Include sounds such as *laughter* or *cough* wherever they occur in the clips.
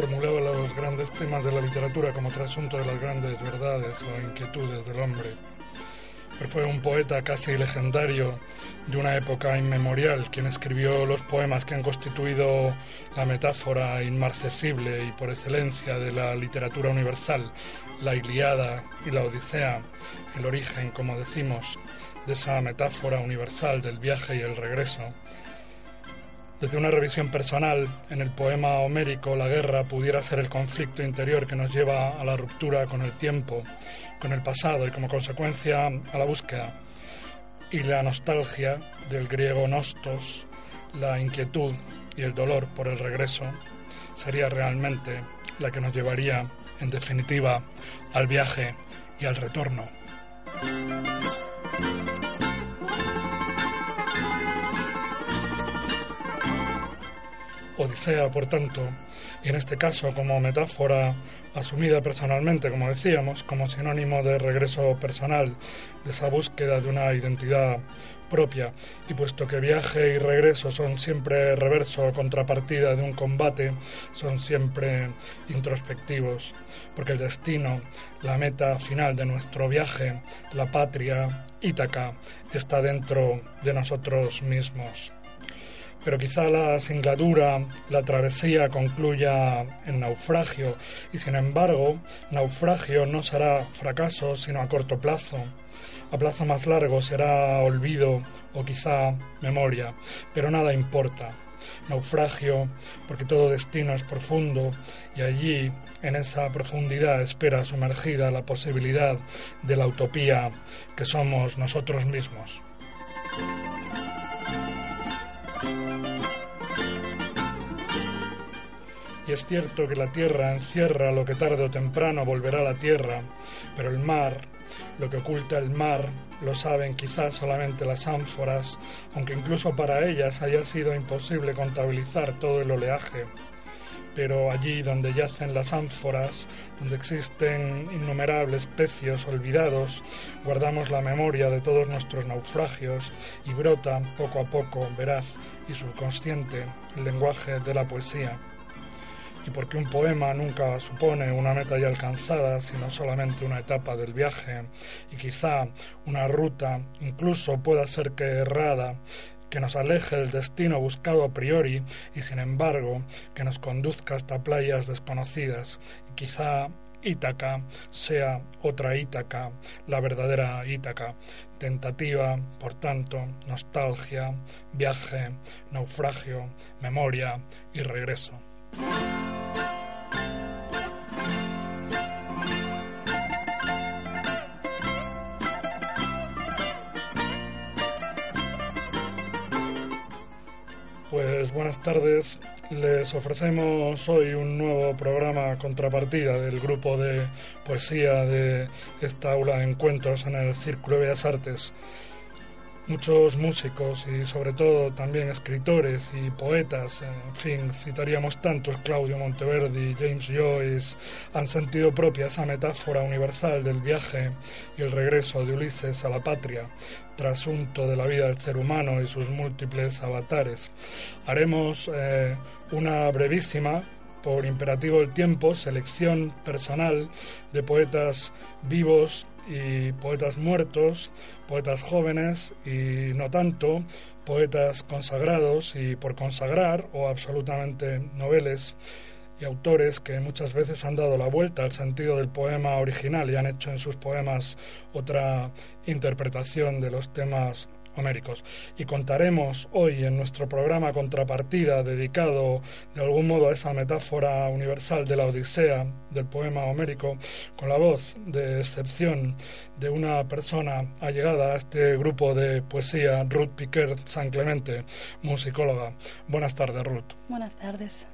formulaba los grandes temas de la literatura como trasunto de las grandes verdades o inquietudes del hombre. Pero fue un poeta casi legendario de una época inmemorial quien escribió los poemas que han constituido la metáfora inmarcesible y por excelencia de la literatura universal, la Iliada y la Odisea, el origen, como decimos, de esa metáfora universal del viaje y el regreso. Desde una revisión personal, en el poema homérico la guerra pudiera ser el conflicto interior que nos lleva a la ruptura con el tiempo, con el pasado y como consecuencia a la búsqueda. Y la nostalgia del griego nostos, la inquietud y el dolor por el regreso, sería realmente la que nos llevaría, en definitiva, al viaje y al retorno. Odisea, por tanto, y en este caso como metáfora asumida personalmente, como decíamos, como sinónimo de regreso personal, de esa búsqueda de una identidad propia, y puesto que viaje y regreso son siempre reverso o contrapartida de un combate, son siempre introspectivos, porque el destino, la meta final de nuestro viaje, la patria, Ítaca, está dentro de nosotros mismos pero quizá la singladura, la travesía concluya en naufragio y sin embargo naufragio no será fracaso sino a corto plazo. A plazo más largo será olvido o quizá memoria, pero nada importa. Naufragio porque todo destino es profundo y allí, en esa profundidad, espera sumergida la posibilidad de la utopía que somos nosotros mismos. Y es cierto que la tierra encierra lo que tarde o temprano volverá a la tierra, pero el mar, lo que oculta el mar, lo saben quizás solamente las ánforas, aunque incluso para ellas haya sido imposible contabilizar todo el oleaje. Pero allí donde yacen las ánforas, donde existen innumerables pecios olvidados, guardamos la memoria de todos nuestros naufragios y brota poco a poco, veraz y subconsciente, el lenguaje de la poesía y porque un poema nunca supone una meta ya alcanzada, sino solamente una etapa del viaje, y quizá una ruta, incluso pueda ser que errada, que nos aleje del destino buscado a priori y sin embargo que nos conduzca hasta playas desconocidas, y quizá Ítaca sea otra Ítaca, la verdadera Ítaca, tentativa, por tanto, nostalgia, viaje, naufragio, memoria y regreso. Pues buenas tardes. Les ofrecemos hoy un nuevo programa contrapartida del grupo de poesía de esta aula de encuentros en el Círculo de Bellas Artes. Muchos músicos y sobre todo también escritores y poetas, en fin, citaríamos tantos, Claudio Monteverdi, James Joyce, han sentido propia esa metáfora universal del viaje y el regreso de Ulises a la patria, trasunto de la vida del ser humano y sus múltiples avatares. Haremos eh, una brevísima por imperativo del tiempo, selección personal de poetas vivos y poetas muertos, poetas jóvenes y no tanto, poetas consagrados y por consagrar o absolutamente noveles y autores que muchas veces han dado la vuelta al sentido del poema original y han hecho en sus poemas otra interpretación de los temas homéricos. Y contaremos hoy en nuestro programa Contrapartida, dedicado de algún modo a esa metáfora universal de la Odisea, del poema homérico, con la voz de excepción de una persona allegada a este grupo de poesía, Ruth Piquer San Clemente, musicóloga. Buenas tardes, Ruth. Buenas tardes.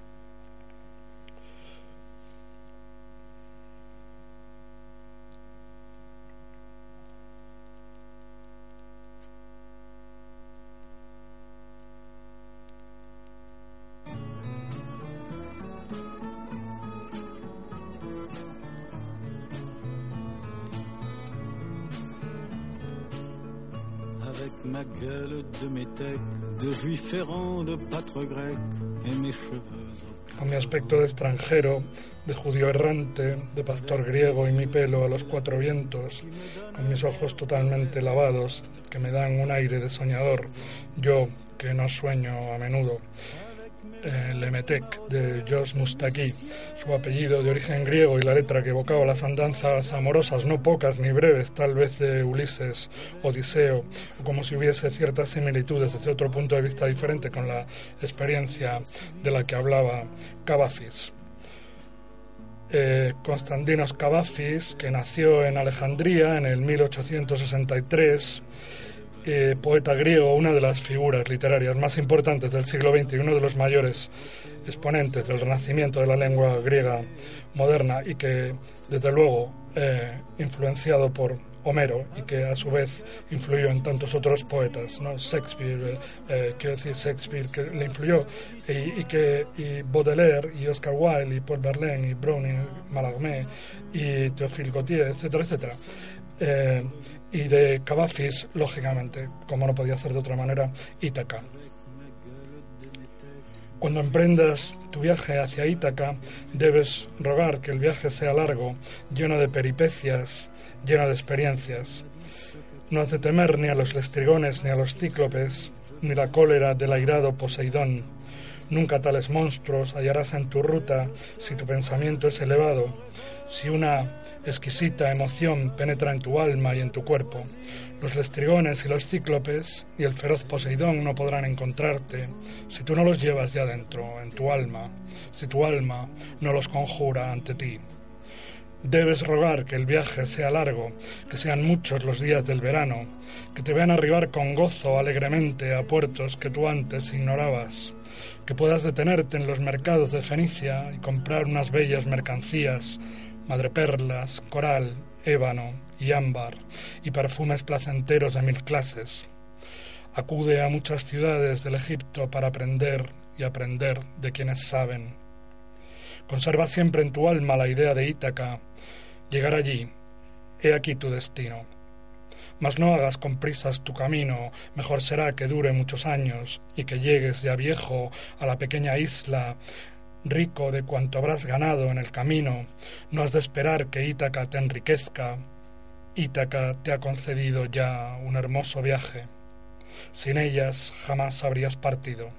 Ma mi aspecto de extranjero, de judío errante, de pastor griego y mi pelo a los cuatro vientos, con mis ojos totalmente lavados, que me dan un aire de soñador, yo que no sueño a menudo, eh, Lemetek de Jos Mustaki, su apellido de origen griego y la letra que evocaba las andanzas amorosas, no pocas ni breves, tal vez de Ulises, Odiseo, o como si hubiese ciertas similitudes desde otro punto de vista diferente con la experiencia de la que hablaba Cavafis. Eh, Constantinos Cavafis, que nació en Alejandría en el 1863, eh, poeta griego, una de las figuras literarias más importantes del siglo XX y uno de los mayores exponentes del renacimiento de la lengua griega moderna y que, desde luego, eh, influenciado por Homero y que a su vez influyó en tantos otros poetas, ¿no? Shakespeare, eh, quiero decir Shakespeare que le influyó y, que y Baudelaire y Oscar Wilde y Paul Verlaine y Browning, Mallarmé y Théophile Gautier, etcétera, etcétera y de Cavafis, lógicamente, como no podía ser de otra manera, Ítaca. Cuando emprendas tu viaje hacia Ítaca, debes rogar que el viaje sea largo, lleno de peripecias, lleno de experiencias. No hace temer ni a los lestrigones ni a los cíclopes, ni la cólera del airado Poseidón. Nunca tales monstruos hallarás en tu ruta si tu pensamiento es elevado, si una exquisita emoción penetra en tu alma y en tu cuerpo. Los lestrigones y los cíclopes y el feroz Poseidón no podrán encontrarte si tú no los llevas ya dentro, en tu alma, si tu alma no los conjura ante ti. Debes rogar que el viaje sea largo, que sean muchos los días del verano, que te vean arribar con gozo alegremente a puertos que tú antes ignorabas, que puedas detenerte en los mercados de Fenicia y comprar unas bellas mercancías madreperlas, coral, ébano y ámbar, y perfumes placenteros de mil clases. Acude a muchas ciudades del Egipto para aprender y aprender de quienes saben. Conserva siempre en tu alma la idea de Ítaca. Llegar allí, he aquí tu destino. Mas no hagas con prisas tu camino, mejor será que dure muchos años y que llegues ya viejo a la pequeña isla rico de cuanto habrás ganado en el camino, no has de esperar que Ítaca te enriquezca. Ítaca te ha concedido ya un hermoso viaje. Sin ellas jamás habrías partido,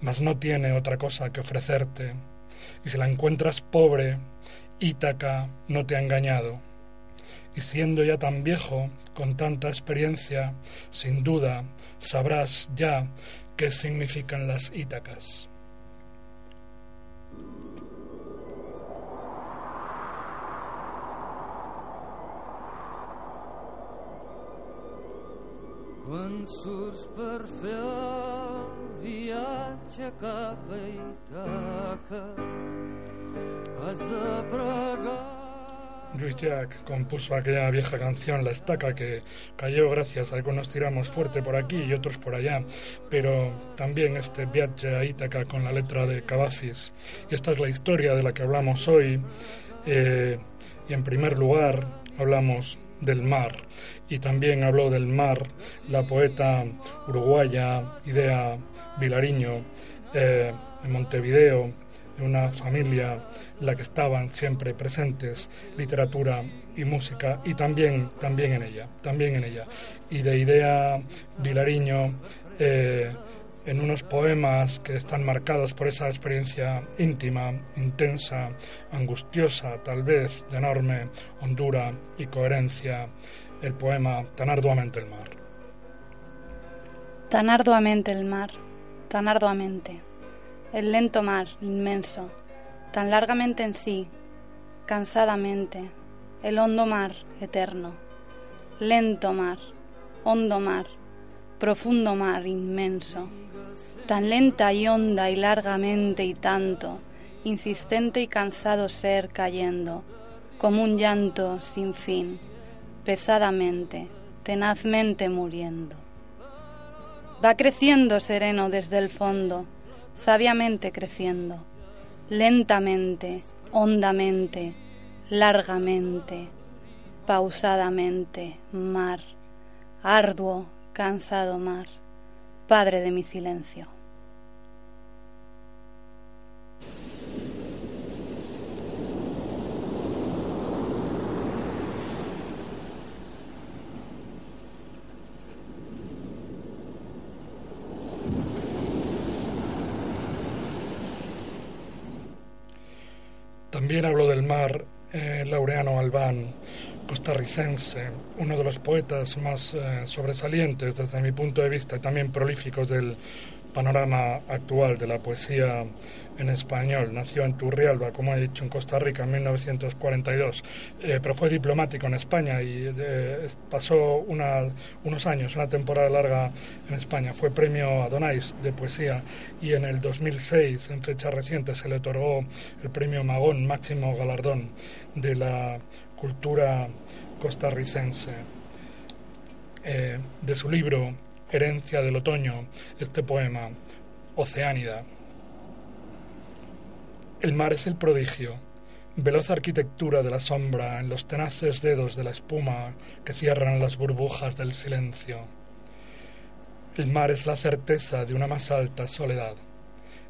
mas no tiene otra cosa que ofrecerte. Y si la encuentras pobre, Ítaca no te ha engañado. Y siendo ya tan viejo, con tanta experiencia, sin duda sabrás ya qué significan las Ítacas. Surts per fer el viatge cap a Itaca has de pregar Luis Jack compuso aquella vieja canción La Estaca que cayó gracias a algunos tiramos fuerte por aquí y otros por allá, pero también este viaje a Ítaca con la letra de Cavafis. Y esta es la historia de la que hablamos hoy. Eh, y en primer lugar hablamos del mar y también habló del mar la poeta uruguaya Idea Vilariño eh, en Montevideo una familia en la que estaban siempre presentes literatura y música y también, también en ella, también en ella. Y de idea Vilariño, eh, en unos poemas que están marcados por esa experiencia íntima, intensa, angustiosa, tal vez de enorme hondura y coherencia, el poema Tan arduamente el mar. Tan arduamente el mar, tan arduamente, el lento mar inmenso, tan largamente en sí, cansadamente, el hondo mar eterno, lento mar, hondo mar, profundo mar inmenso, tan lenta y honda y largamente y tanto, insistente y cansado ser cayendo, como un llanto sin fin, pesadamente, tenazmente muriendo. Va creciendo sereno desde el fondo, sabiamente creciendo, lentamente, hondamente, largamente, pausadamente, mar, arduo, cansado mar, Padre de mi silencio. También hablo del mar eh, Laureano Albán, costarricense, uno de los poetas más eh, sobresalientes desde mi punto de vista y también prolíficos del panorama actual de la poesía en español. Nació en Turrialba, como he dicho, en Costa Rica en 1942, eh, pero fue diplomático en España y eh, pasó unos años, una temporada larga en España. Fue premio Adonais de poesía y en el 2006, en fecha reciente, se le otorgó el premio Magón, máximo galardón de la cultura costarricense. Eh, de su libro Herencia del Otoño, este poema, Oceánida. El mar es el prodigio, veloz arquitectura de la sombra en los tenaces dedos de la espuma que cierran las burbujas del silencio. El mar es la certeza de una más alta soledad,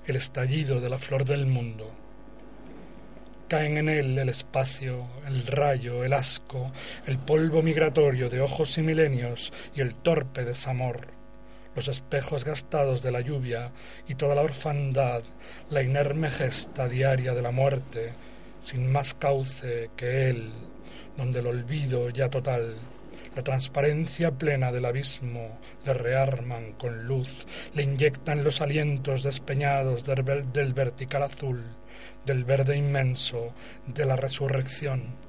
el estallido de la flor del mundo. Caen en él el espacio, el rayo, el asco, el polvo migratorio de ojos y milenios y el torpe desamor los espejos gastados de la lluvia y toda la orfandad, la inerme gesta diaria de la muerte, sin más cauce que él, donde el olvido ya total, la transparencia plena del abismo le rearman con luz, le inyectan los alientos despeñados del, del vertical azul, del verde inmenso, de la resurrección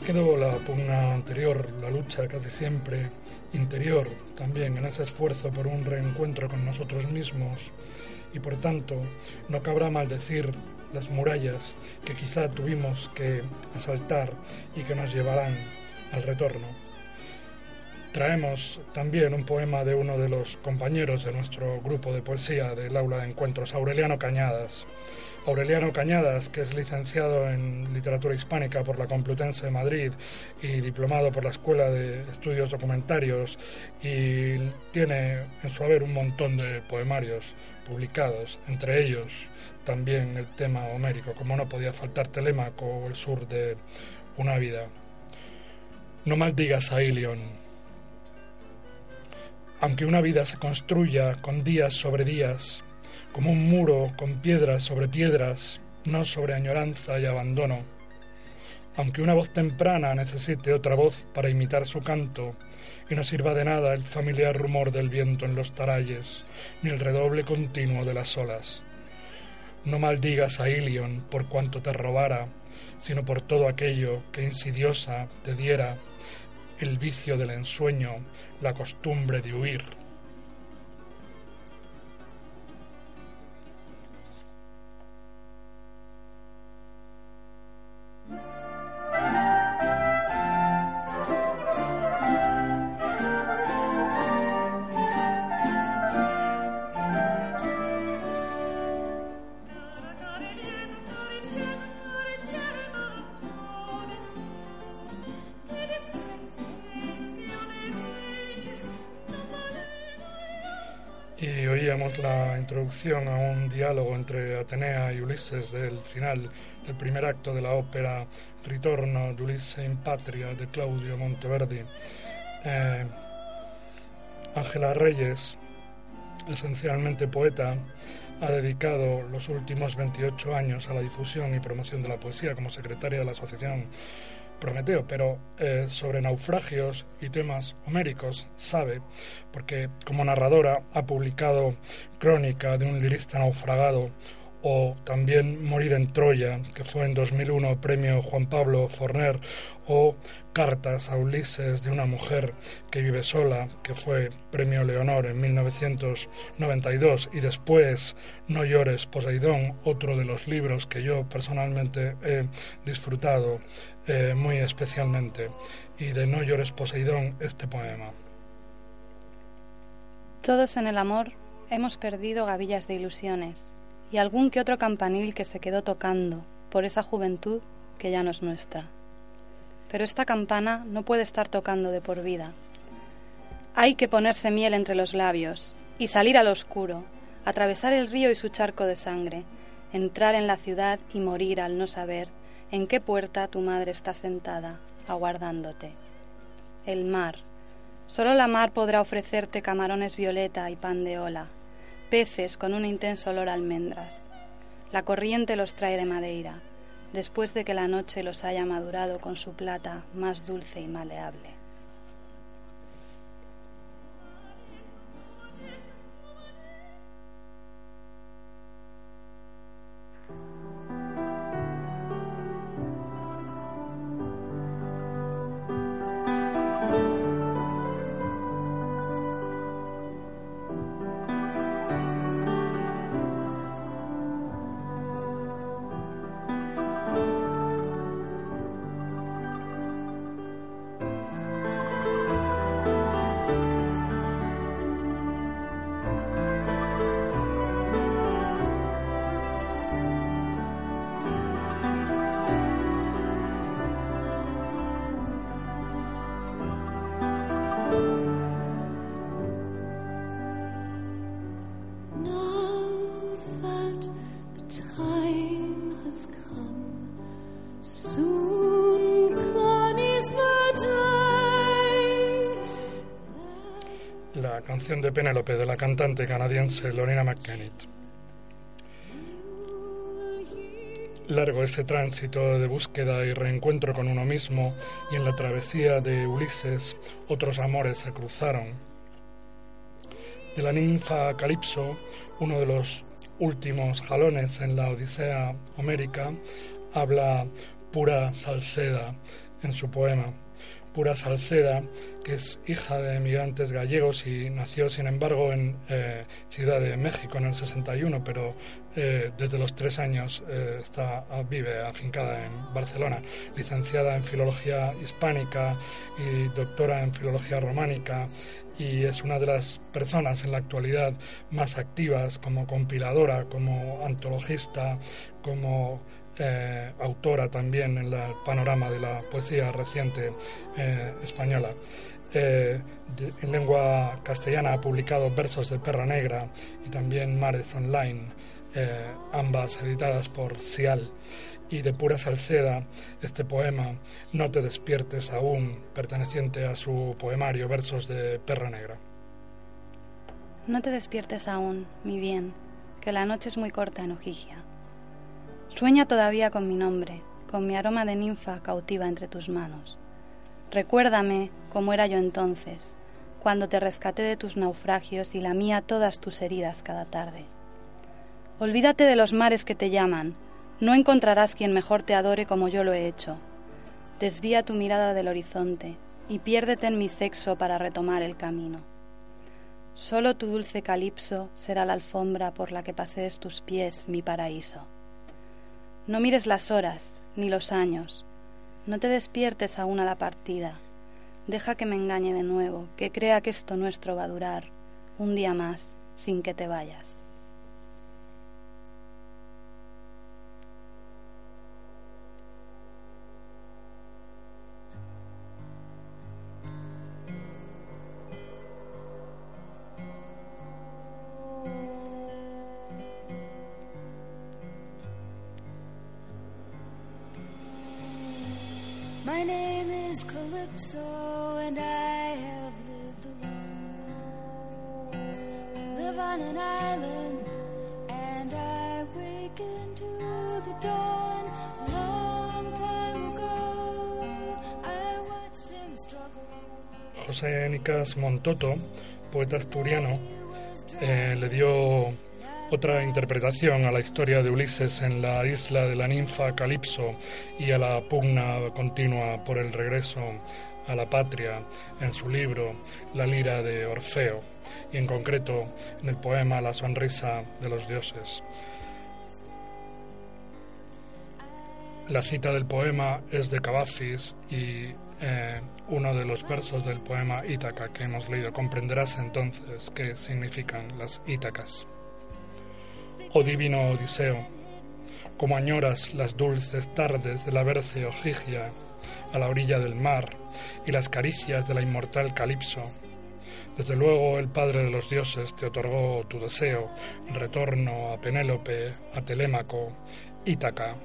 quedó la pugna anterior, la lucha casi siempre interior también en ese esfuerzo por un reencuentro con nosotros mismos y por tanto no cabrá maldecir las murallas que quizá tuvimos que asaltar y que nos llevarán al retorno. Traemos también un poema de uno de los compañeros de nuestro grupo de poesía del aula de encuentros, Aureliano Cañadas, Aureliano Cañadas, que es licenciado en literatura hispánica por la Complutense de Madrid y diplomado por la Escuela de Estudios Documentarios y tiene en su haber un montón de poemarios publicados, entre ellos también el tema homérico, como no podía faltar Telémaco o el sur de una vida. No maldigas a Ilion. Aunque una vida se construya con días sobre días, como un muro con piedras sobre piedras, no sobre añoranza y abandono. Aunque una voz temprana necesite otra voz para imitar su canto, y no sirva de nada el familiar rumor del viento en los taralles, ni el redoble continuo de las olas. No maldigas a Ilion por cuanto te robara, sino por todo aquello que insidiosa te diera el vicio del ensueño, la costumbre de huir oíamos la introducción a un diálogo entre Atenea y Ulises del final del primer acto de la ópera Ritorno de Ulisse in Patria de Claudio Monteverdi. Eh, Ángela Reyes, esencialmente poeta, ha dedicado los últimos 28 años a la difusión y promoción de la poesía como secretaria de la Asociación Prometeo, pero eh, sobre naufragios y temas homéricos sabe, porque como narradora ha publicado Crónica de un lirista naufragado o también Morir en Troya, que fue en 2001 premio Juan Pablo Forner, o Cartas a Ulises de una mujer que vive sola, que fue premio Leonor en 1992, y después No llores Poseidón, otro de los libros que yo personalmente he disfrutado eh, muy especialmente, y de No llores Poseidón este poema. Todos en el amor hemos perdido gavillas de ilusiones y algún que otro campanil que se quedó tocando por esa juventud que ya no es nuestra. Pero esta campana no puede estar tocando de por vida. Hay que ponerse miel entre los labios y salir al oscuro, atravesar el río y su charco de sangre, entrar en la ciudad y morir al no saber en qué puerta tu madre está sentada, aguardándote. El mar. Solo la mar podrá ofrecerte camarones violeta y pan de ola, peces con un intenso olor a almendras. La corriente los trae de Madeira, después de que la noche los haya madurado con su plata más dulce y maleable. De Penélope de la cantante canadiense Lorena McKennitt. Largo ese tránsito de búsqueda y reencuentro con uno mismo y en la travesía de Ulises otros amores se cruzaron. De la ninfa Calipso, uno de los últimos jalones en la Odisea homérica, habla pura Salceda en su poema. Pura Salceda, que es hija de emigrantes gallegos y nació, sin embargo, en eh, Ciudad de México en el 61, pero eh, desde los tres años eh, está, vive afincada en Barcelona, licenciada en Filología Hispánica y doctora en Filología Románica y es una de las personas en la actualidad más activas como compiladora, como antologista, como eh, autora también en el panorama de la poesía reciente eh, española. Eh, en lengua castellana ha publicado versos de Perra Negra y también Mares Online, ambas editadas por Cial. Y de pura Salceda, este poema, No te despiertes aún, perteneciente a su poemario Versos de Perra Negra. No te despiertes aún, mi bien, que la noche es muy corta en Ojigia Sueña todavía con mi nombre, con mi aroma de ninfa cautiva entre tus manos. Recuérdame cómo era yo entonces, cuando te rescaté de tus naufragios y lamía todas tus heridas cada tarde. Olvídate de los mares que te llaman, no encontrarás quien mejor te adore como yo lo he hecho. Desvía tu mirada del horizonte y piérdete en mi sexo para retomar el camino. Solo tu dulce calipso será la alfombra por la que pasees tus pies, mi paraíso. No mires las horas ni los años. No te despiertes aún a la partida. Deja que me engañe de nuevo, que crea que esto nuestro va a durar un día más sin que te vayas. José Nicas Montoto, poeta asturiano, eh, le dio otra interpretación a la historia de Ulises en la isla de la ninfa Calipso y a la pugna continua por el regreso a la patria en su libro La lira de Orfeo y en concreto en el poema La sonrisa de los dioses. La cita del poema es de Cavafis y eh, uno de los versos del poema Ítaca que hemos leído. Comprenderás entonces qué significan las Ítacas. Oh divino Odiseo, como añoras las dulces tardes de la Berce Ojigia a la orilla del mar y las caricias de la inmortal Calipso. Desde luego el Padre de los dioses te otorgó tu deseo, retorno a Penélope, a Telémaco, Ítaca,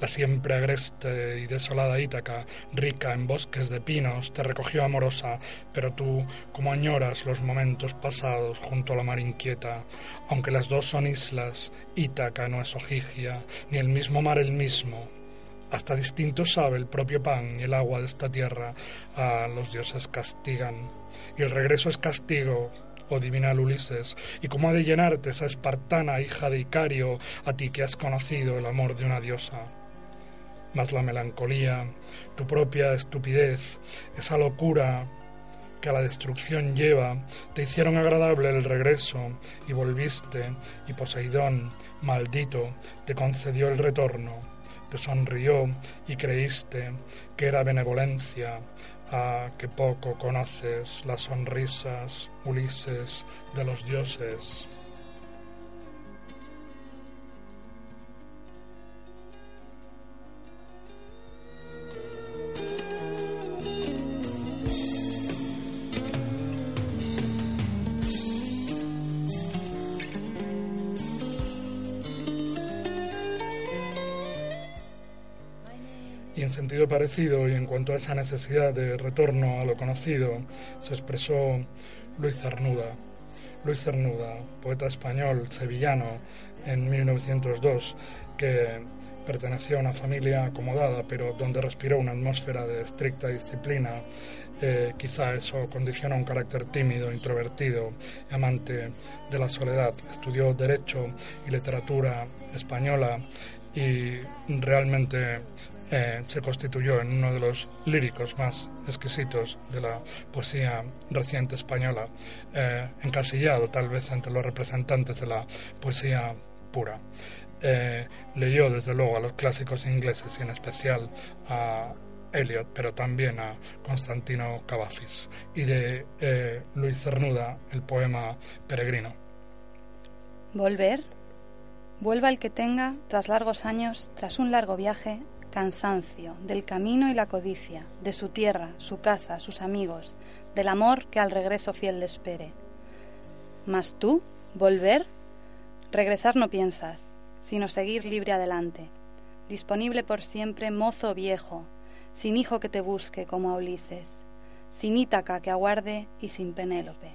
la siempre agreste y desolada Ítaca, rica en bosques de pinos, te recogió amorosa, pero tú, como añoras los momentos pasados junto a la mar inquieta, aunque las dos son islas, Ítaca no es Ojigia, ni el mismo mar el mismo. Hasta distinto sabe el propio pan y el agua de esta tierra, a los dioses castigan. Y el regreso es castigo, oh divinal Ulises, y cómo ha de llenarte esa espartana hija de Icario, a ti que has conocido el amor de una diosa mas la melancolía, tu propia estupidez, esa locura que a la destrucción lleva, te hicieron agradable el regreso y volviste, y Poseidón, maldito, te concedió el retorno, te sonrió y creíste que era benevolencia, a que poco conoces las sonrisas, Ulises, de los dioses. En sentido parecido y en cuanto a esa necesidad de retorno a lo conocido, se expresó Luis Cernuda. Luis Cernuda, poeta español sevillano en 1902, que perteneció a una familia acomodada, pero donde respiró una atmósfera de estricta disciplina. Eh, quizá eso condiciona un carácter tímido, introvertido, amante de la soledad. Estudió Derecho y Literatura Española y realmente eh, se constituyó en uno de los líricos más exquisitos de la poesía reciente española, eh, encasillado tal vez entre los representantes de la poesía pura. Eh, leyó desde luego a los clásicos ingleses y en especial a Eliot, pero también a Constantino Cavafis, y de Luis Cernuda el poema Peregrino. Volver. Vuelva el que tenga, tras largos años, tras un largo viaje, cansancio, del camino y la codicia, de su tierra, su casa, sus amigos, del amor que al regreso fiel le espere. Mas tú, volver, regresar no piensas, sino seguir libre adelante, disponible por siempre mozo viejo, sin hijo que te busque como a Ulises, sin Ítaca que aguarde y sin Penélope.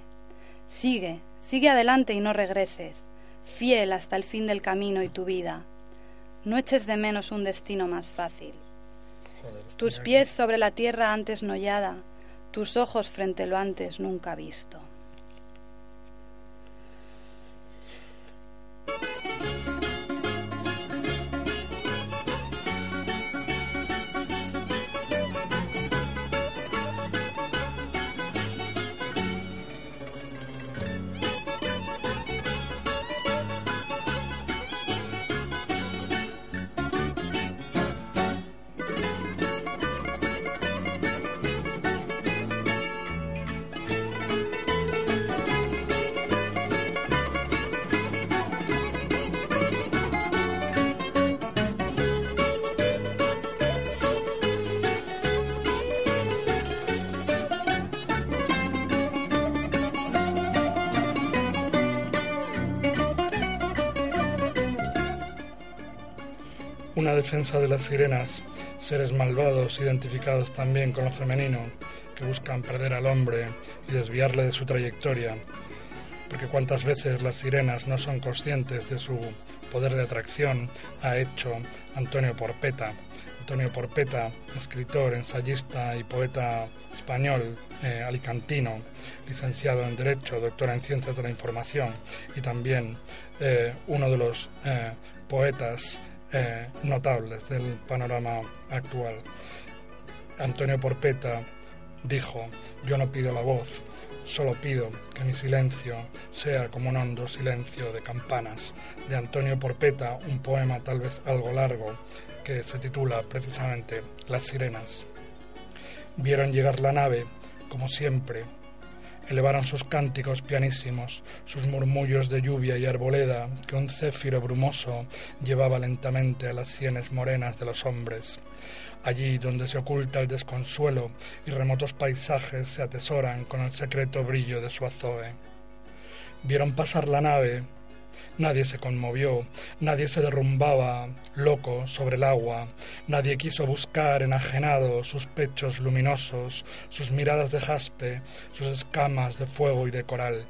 Sigue, sigue adelante y no regreses, fiel hasta el fin del camino y tu vida, no eches de menos un destino más fácil. Tus pies sobre la tierra antes no hollada, tus ojos frente lo antes nunca visto. Una defensa de las sirenas seres malvados identificados también con lo femenino, que buscan perder al hombre y desviarle de su trayectoria, porque cuántas veces las sirenas no son conscientes de su poder de atracción, ha hecho Antonio Porpeta. Antonio Porpeta, escritor, ensayista y poeta español, eh, alicantino, licenciado en Derecho, doctora en Ciencias de la Información y también eh, uno de los eh, poetas eh, notables del panorama actual. Antonio Porpeta dijo, yo no pido la voz, solo pido que mi silencio sea como un hondo silencio de campanas. De Antonio Porpeta, un poema tal vez algo largo que se titula precisamente Las sirenas. Vieron llegar la nave, como siempre, elevaron sus cánticos pianísimos, sus murmullos de lluvia y arboleda que un céfiro brumoso llevaba lentamente a las sienes morenas de los hombres. Allí donde se oculta el desconsuelo y remotos paisajes se atesoran con el secreto brillo de su azoe. Vieron pasar la nave, Nadie se conmovió, nadie se derrumbaba loco sobre el agua, nadie quiso buscar enajenado sus pechos luminosos, sus miradas de jaspe, sus escamas de fuego y de coral.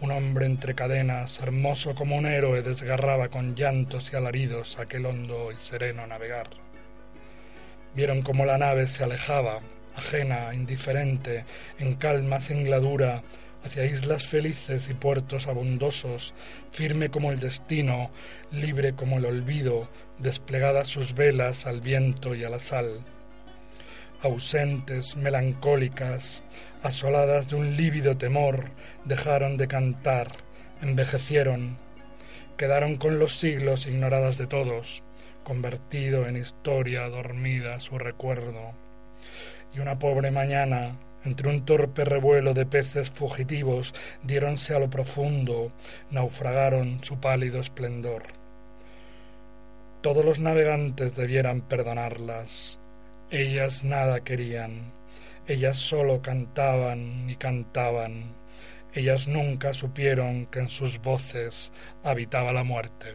Un hombre entre cadenas, hermoso como un héroe, desgarraba con llantos y alaridos aquel hondo y sereno navegar. Vieron cómo la nave se alejaba, ajena, indiferente, en calma singladura, hacia islas felices y puertos abundosos, firme como el destino, libre como el olvido, desplegadas sus velas al viento y a la sal. Ausentes, melancólicas, asoladas de un lívido temor, dejaron de cantar, envejecieron, quedaron con los siglos ignoradas de todos, convertido en historia dormida su recuerdo. Y una pobre mañana, entre un torpe revuelo de peces fugitivos, diéronse a lo profundo, naufragaron su pálido esplendor. Todos los navegantes debieran perdonarlas. Ellas nada querían. Ellas solo cantaban y cantaban. Ellas nunca supieron que en sus voces habitaba la muerte.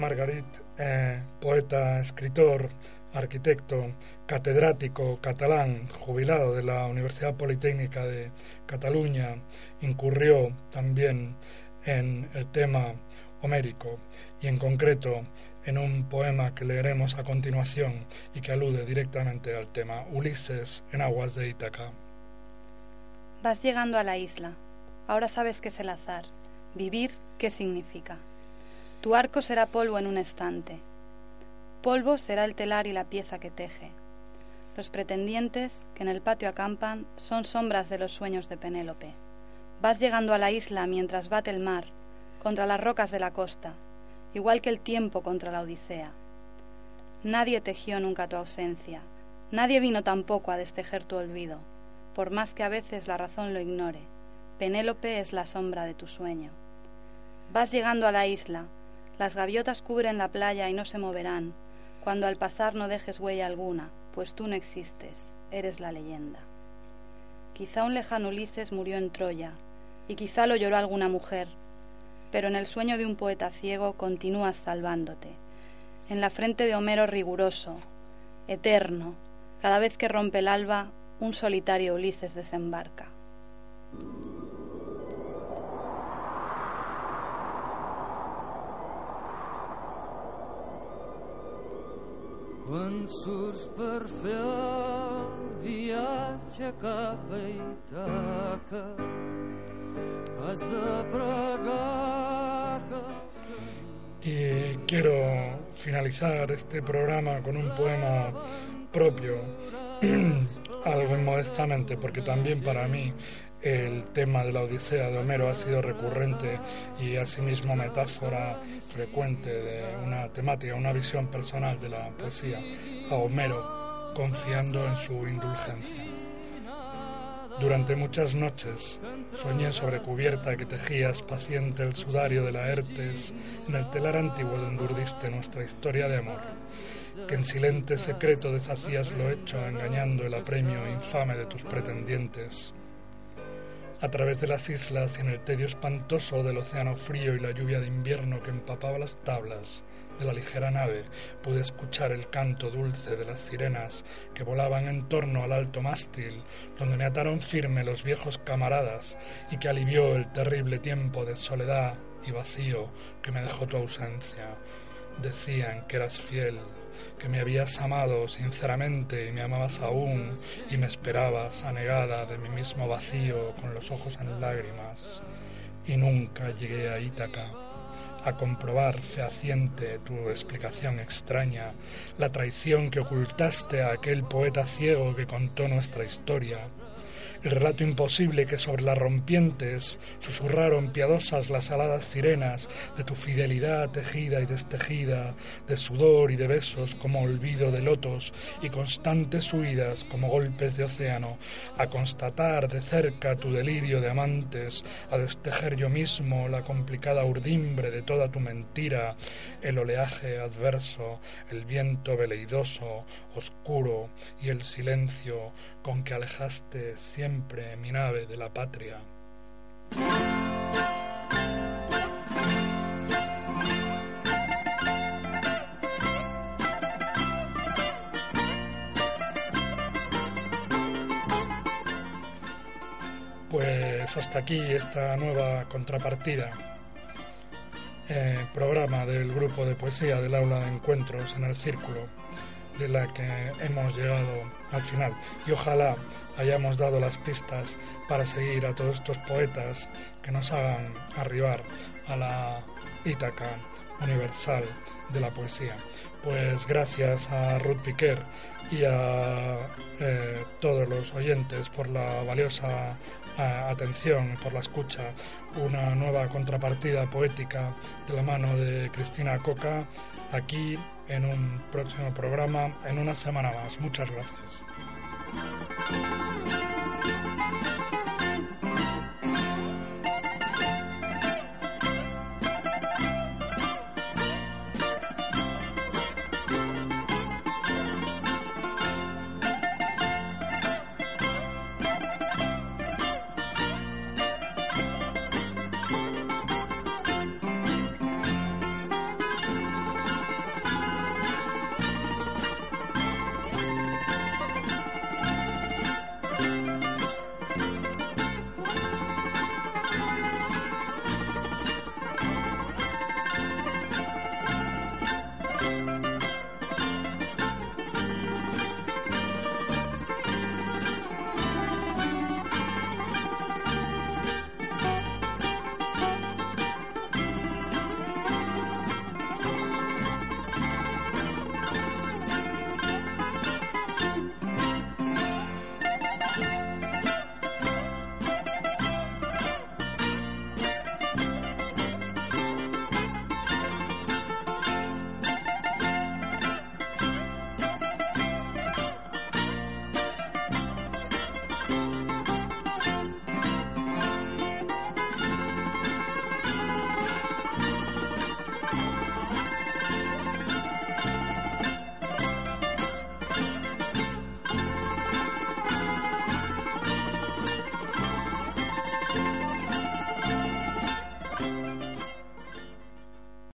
Margarit, eh, poeta, escritor, arquitecto, catedrático catalán, jubilado de la Universidad Politécnica de Cataluña, incurrió también en el tema homérico y en concreto en un poema que leeremos a continuación y que alude directamente al tema Ulises en aguas de Ítaca. Vas llegando a la isla. Ahora sabes qué es el azar. Vivir, ¿qué significa? Tu arco será polvo en un estante. Polvo será el telar y la pieza que teje. Los pretendientes que en el patio acampan son sombras de los sueños de Penélope. Vas llegando a la isla mientras bate el mar contra las rocas de la costa, igual que el tiempo contra la Odisea. Nadie tejió nunca tu ausencia, nadie vino tampoco a destejer tu olvido, por más que a veces la razón lo ignore. Penélope es la sombra de tu sueño. Vas llegando a la isla, las gaviotas cubren la playa y no se moverán, cuando al pasar no dejes huella alguna, pues tú no existes, eres la leyenda. Quizá un lejano Ulises murió en Troya, y quizá lo lloró alguna mujer, pero en el sueño de un poeta ciego continúas salvándote. En la frente de Homero riguroso, eterno, cada vez que rompe el alba, un solitario Ulises desembarca. Y quiero finalizar este programa con un poema propio, *clears throat* algo inmodestamente, porque también para mí el tema de la Odisea de Homero ha sido recurrente y asimismo metáfora frecuente de una temática, una visión personal de la poesía. A Homero confiando en su indulgencia. Durante muchas noches soñé sobre cubierta que tejías paciente el sudario de Laertes en el telar antiguo donde urdiste nuestra historia de amor, que en silente secreto deshacías lo hecho engañando el apremio infame de tus pretendientes. A través de las islas y en el tedio espantoso del océano frío y la lluvia de invierno que empapaba las tablas, de la ligera nave pude escuchar el canto dulce de las sirenas que volaban en torno al alto mástil, donde me ataron firme los viejos camaradas y que alivió el terrible tiempo de soledad y vacío que me dejó tu ausencia. Decían que eras fiel, que me habías amado sinceramente y me amabas aún y me esperabas anegada de mi mismo vacío con los ojos en lágrimas. Y nunca llegué a Ítaca a comprobar fehaciente tu explicación extraña, la traición que ocultaste a aquel poeta ciego que contó nuestra historia, el relato imposible que sobre las rompientes susurraron piadosas las aladas sirenas de tu fidelidad tejida y destejida, de sudor y de besos como olvido de lotos y constantes huidas como golpes de océano, a constatar de cerca tu delirio de amantes, a destejer yo mismo la complicada urdimbre de toda tu mentira, el oleaje adverso, el viento veleidoso, oscuro y el silencio con que alejaste siempre mi nave de la patria. Pues hasta aquí esta nueva contrapartida. Eh, programa del grupo de poesía del aula de encuentros en el círculo de la que hemos llegado al final. Y ojalá hayamos dado las pistas para seguir a todos estos poetas que nos hagan arribar a la Ítaca universal de la poesía. Pues gracias a Ruth Piquer y a eh, todos los oyentes por la valiosa eh, atención y por la escucha. Una nueva contrapartida poética de la mano de Cristina Coca aquí en un próximo programa en una semana más. Muchas gracias.